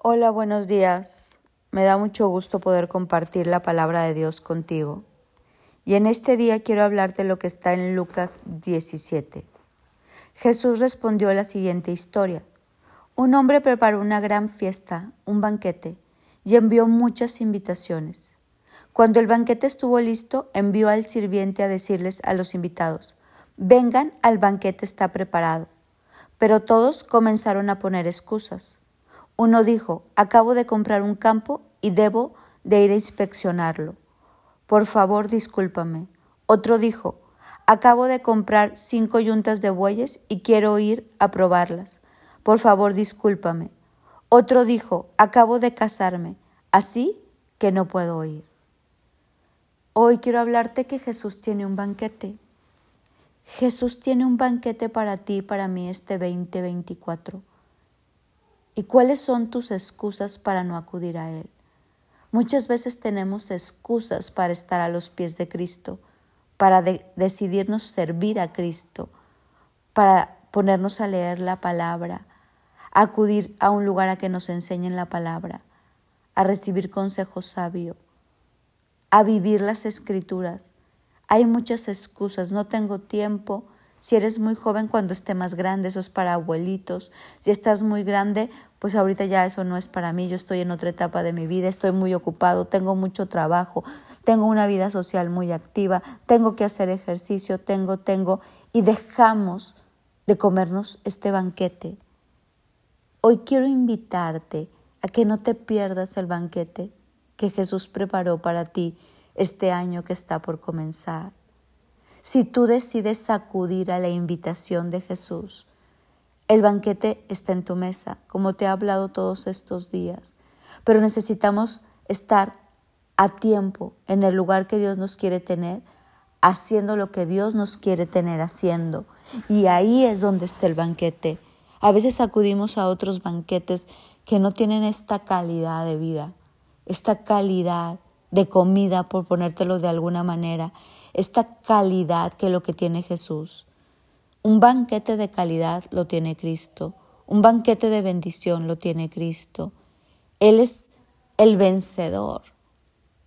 Hola, buenos días. Me da mucho gusto poder compartir la palabra de Dios contigo. Y en este día quiero hablarte lo que está en Lucas 17. Jesús respondió la siguiente historia. Un hombre preparó una gran fiesta, un banquete, y envió muchas invitaciones. Cuando el banquete estuvo listo, envió al sirviente a decirles a los invitados, vengan, al banquete está preparado. Pero todos comenzaron a poner excusas. Uno dijo, acabo de comprar un campo y debo de ir a inspeccionarlo. Por favor, discúlpame. Otro dijo, acabo de comprar cinco yuntas de bueyes y quiero ir a probarlas. Por favor, discúlpame. Otro dijo, acabo de casarme, así que no puedo ir. Hoy quiero hablarte que Jesús tiene un banquete. Jesús tiene un banquete para ti y para mí este 2024. ¿Y cuáles son tus excusas para no acudir a Él? Muchas veces tenemos excusas para estar a los pies de Cristo, para decidirnos servir a Cristo, para ponernos a leer la palabra, acudir a un lugar a que nos enseñen la palabra, a recibir consejo sabio, a vivir las escrituras. Hay muchas excusas, no tengo tiempo, si eres muy joven, cuando esté más grande, eso es para abuelitos. Si estás muy grande, pues ahorita ya eso no es para mí. Yo estoy en otra etapa de mi vida, estoy muy ocupado, tengo mucho trabajo, tengo una vida social muy activa, tengo que hacer ejercicio, tengo, tengo, y dejamos de comernos este banquete. Hoy quiero invitarte a que no te pierdas el banquete que Jesús preparó para ti este año que está por comenzar si tú decides acudir a la invitación de Jesús. El banquete está en tu mesa, como te he hablado todos estos días, pero necesitamos estar a tiempo en el lugar que Dios nos quiere tener, haciendo lo que Dios nos quiere tener haciendo. Y ahí es donde está el banquete. A veces acudimos a otros banquetes que no tienen esta calidad de vida, esta calidad de comida, por ponértelo de alguna manera, esta calidad que lo que tiene Jesús. Un banquete de calidad lo tiene Cristo, un banquete de bendición lo tiene Cristo. Él es el vencedor.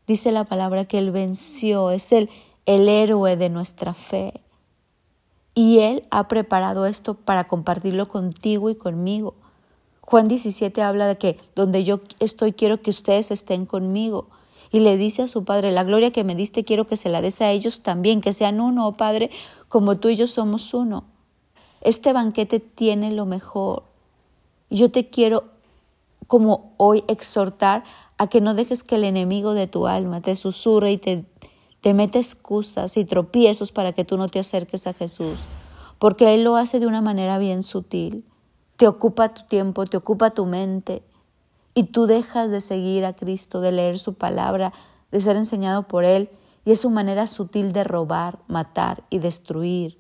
Dice la palabra que Él venció, es el, el héroe de nuestra fe. Y Él ha preparado esto para compartirlo contigo y conmigo. Juan 17 habla de que donde yo estoy quiero que ustedes estén conmigo y le dice a su Padre, la gloria que me diste quiero que se la des a ellos también, que sean uno, oh Padre, como tú y yo somos uno. Este banquete tiene lo mejor. Yo te quiero, como hoy, exhortar a que no dejes que el enemigo de tu alma te susurre y te, te meta excusas y tropiezos para que tú no te acerques a Jesús, porque Él lo hace de una manera bien sutil. Te ocupa tu tiempo, te ocupa tu mente, y tú dejas de seguir a Cristo, de leer su palabra, de ser enseñado por Él, y es su manera sutil de robar, matar y destruir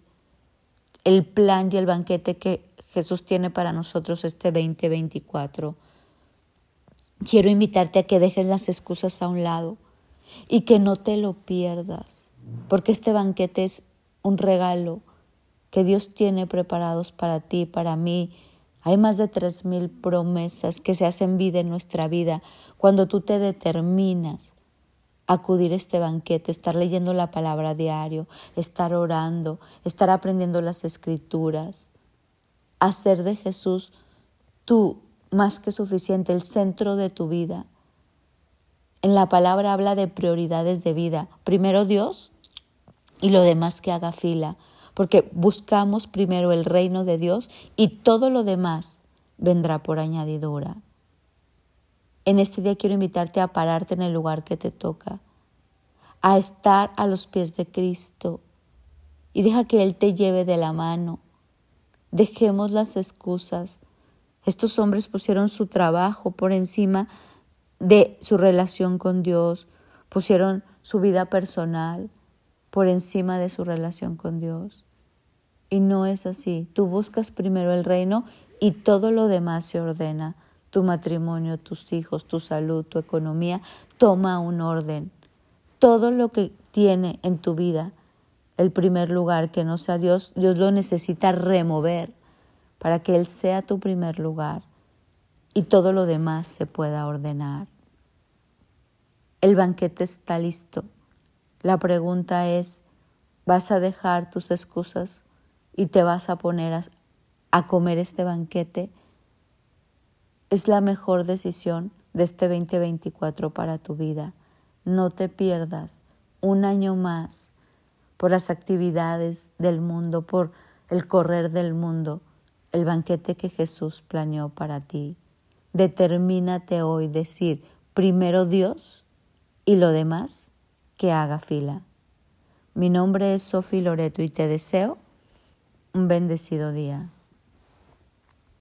el plan y el banquete que Jesús tiene para nosotros este 2024. Quiero invitarte a que dejes las excusas a un lado y que no te lo pierdas, porque este banquete es un regalo que Dios tiene preparados para ti, para mí, hay más de tres mil promesas que se hacen vida en nuestra vida cuando tú te determinas acudir a este banquete, estar leyendo la palabra diario, estar orando, estar aprendiendo las escrituras, hacer de Jesús tú más que suficiente, el centro de tu vida. En la palabra habla de prioridades de vida. Primero Dios y lo demás que haga fila porque buscamos primero el reino de Dios y todo lo demás vendrá por añadidura. En este día quiero invitarte a pararte en el lugar que te toca, a estar a los pies de Cristo y deja que Él te lleve de la mano. Dejemos las excusas. Estos hombres pusieron su trabajo por encima de su relación con Dios, pusieron su vida personal, por encima de su relación con Dios. Y no es así. Tú buscas primero el reino y todo lo demás se ordena. Tu matrimonio, tus hijos, tu salud, tu economía, toma un orden. Todo lo que tiene en tu vida el primer lugar que no sea Dios, Dios lo necesita remover para que Él sea tu primer lugar. y todo lo demás se pueda ordenar. El banquete está listo. La pregunta es, ¿vas a dejar tus excusas y te vas a poner a, comer este banquete? Es la mejor decisión de este 2024 para tu vida. No te pierdas un año más por las actividades del mundo, por el correr del mundo, el banquete que Jesús planeó para ti. Determínate hoy decir primero Dios y lo demás que haga fila. Mi nombre es Sofi Loreto y te deseo un bendecido día.